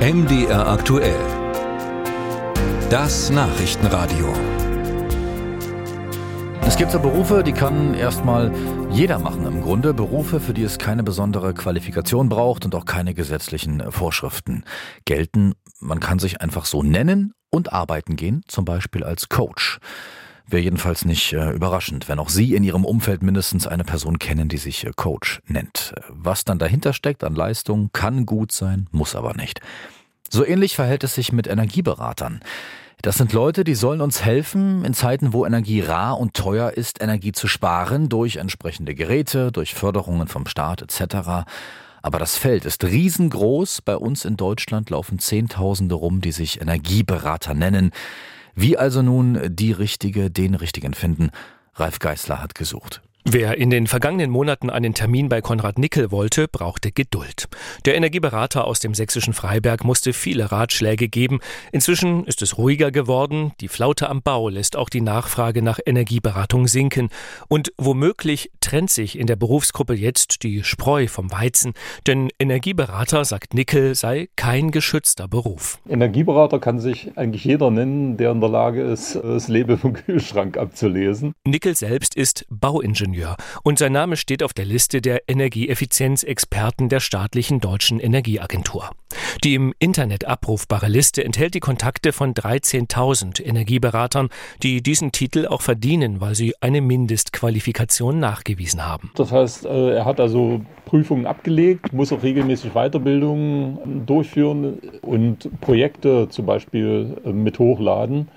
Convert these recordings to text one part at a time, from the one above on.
MDR aktuell. Das Nachrichtenradio. Es gibt so Berufe, die kann erstmal jeder machen im Grunde. Berufe, für die es keine besondere Qualifikation braucht und auch keine gesetzlichen Vorschriften gelten. Man kann sich einfach so nennen und arbeiten gehen, zum Beispiel als Coach. Wäre jedenfalls nicht äh, überraschend, wenn auch Sie in Ihrem Umfeld mindestens eine Person kennen, die sich äh, Coach nennt. Was dann dahinter steckt an Leistung, kann gut sein, muss aber nicht. So ähnlich verhält es sich mit Energieberatern. Das sind Leute, die sollen uns helfen, in Zeiten, wo Energie rar und teuer ist, Energie zu sparen, durch entsprechende Geräte, durch Förderungen vom Staat etc. Aber das Feld ist riesengroß. Bei uns in Deutschland laufen Zehntausende rum, die sich Energieberater nennen. Wie also nun die Richtige, den Richtigen finden? Ralf Geißler hat gesucht. Wer in den vergangenen Monaten einen Termin bei Konrad Nickel wollte, brauchte Geduld. Der Energieberater aus dem sächsischen Freiberg musste viele Ratschläge geben. Inzwischen ist es ruhiger geworden. Die Flaute am Bau lässt auch die Nachfrage nach Energieberatung sinken. Und womöglich trennt sich in der Berufsgruppe jetzt die Spreu vom Weizen. Denn Energieberater, sagt Nickel, sei kein geschützter Beruf. Energieberater kann sich eigentlich jeder nennen, der in der Lage ist, das Leben vom Kühlschrank abzulesen. Nickel selbst ist Bauingenieur. Ingenieur und sein Name steht auf der Liste der Energieeffizienzexperten der staatlichen deutschen Energieagentur. Die im Internet abrufbare Liste enthält die Kontakte von 13.000 Energieberatern, die diesen Titel auch verdienen, weil sie eine Mindestqualifikation nachgewiesen haben. Das heißt, äh, er hat also Prüfungen abgelegt, muss auch regelmäßig Weiterbildungen durchführen und Projekte zum Beispiel äh, mit hochladen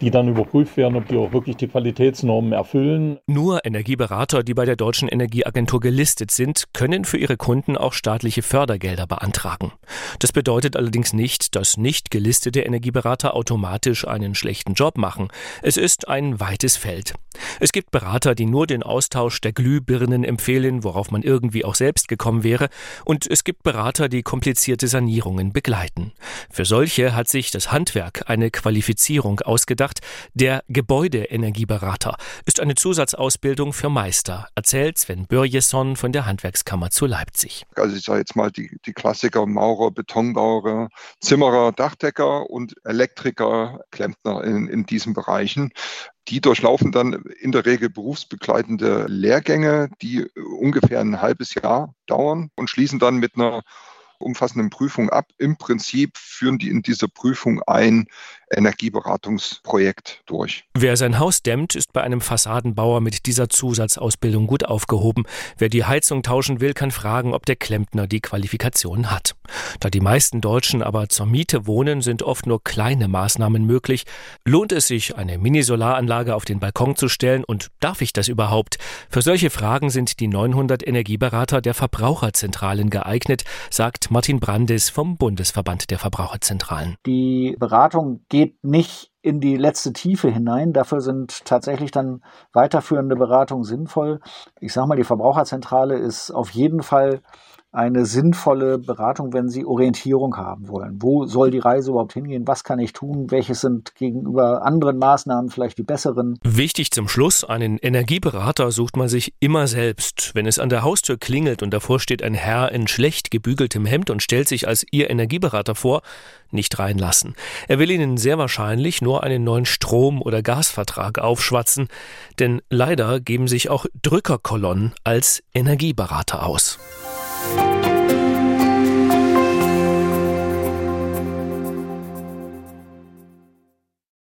die dann überprüft werden, ob die auch wirklich die Qualitätsnormen erfüllen. Nur Energieberater, die bei der Deutschen Energieagentur gelistet sind, können für ihre Kunden auch staatliche Fördergelder beantragen. Das bedeutet allerdings nicht, dass nicht gelistete Energieberater automatisch einen schlechten Job machen. Es ist ein weites Feld. Es gibt Berater, die nur den Austausch der Glühbirnen empfehlen, worauf man irgendwie auch selbst gekommen wäre, und es gibt Berater, die komplizierte Sanierungen begleiten. Für solche hat sich das Handwerk eine Qualifizierung ausgedacht, gedacht. Der Gebäudeenergieberater ist eine Zusatzausbildung für Meister, erzählt Sven Börjesson von der Handwerkskammer zu Leipzig. Also ich sage jetzt mal die, die Klassiker Maurer, Betonbauer, Zimmerer, Dachdecker und Elektriker, Klempner in, in diesen Bereichen. Die durchlaufen dann in der Regel berufsbegleitende Lehrgänge, die ungefähr ein halbes Jahr dauern und schließen dann mit einer umfassenden Prüfung ab. Im Prinzip führen die in dieser Prüfung ein Energieberatungsprojekt durch. Wer sein Haus dämmt, ist bei einem Fassadenbauer mit dieser Zusatzausbildung gut aufgehoben. Wer die Heizung tauschen will, kann fragen, ob der Klempner die Qualifikation hat. Da die meisten Deutschen aber zur Miete wohnen, sind oft nur kleine Maßnahmen möglich. Lohnt es sich, eine Mini-Solaranlage auf den Balkon zu stellen und darf ich das überhaupt? Für solche Fragen sind die 900 Energieberater der Verbraucherzentralen geeignet, sagt Martin Brandes vom Bundesverband der Verbraucherzentralen. Die Beratung geht nicht in die letzte Tiefe hinein. Dafür sind tatsächlich dann weiterführende Beratungen sinnvoll. Ich sage mal, die Verbraucherzentrale ist auf jeden Fall eine sinnvolle Beratung, wenn Sie Orientierung haben wollen. Wo soll die Reise überhaupt hingehen? Was kann ich tun? Welches sind gegenüber anderen Maßnahmen vielleicht die besseren? Wichtig zum Schluss, einen Energieberater sucht man sich immer selbst. Wenn es an der Haustür klingelt und davor steht ein Herr in schlecht gebügeltem Hemd und stellt sich als Ihr Energieberater vor, nicht reinlassen. Er will Ihnen sehr wahrscheinlich nur einen neuen Strom- oder Gasvertrag aufschwatzen, denn leider geben sich auch Drückerkolonnen als Energieberater aus. life.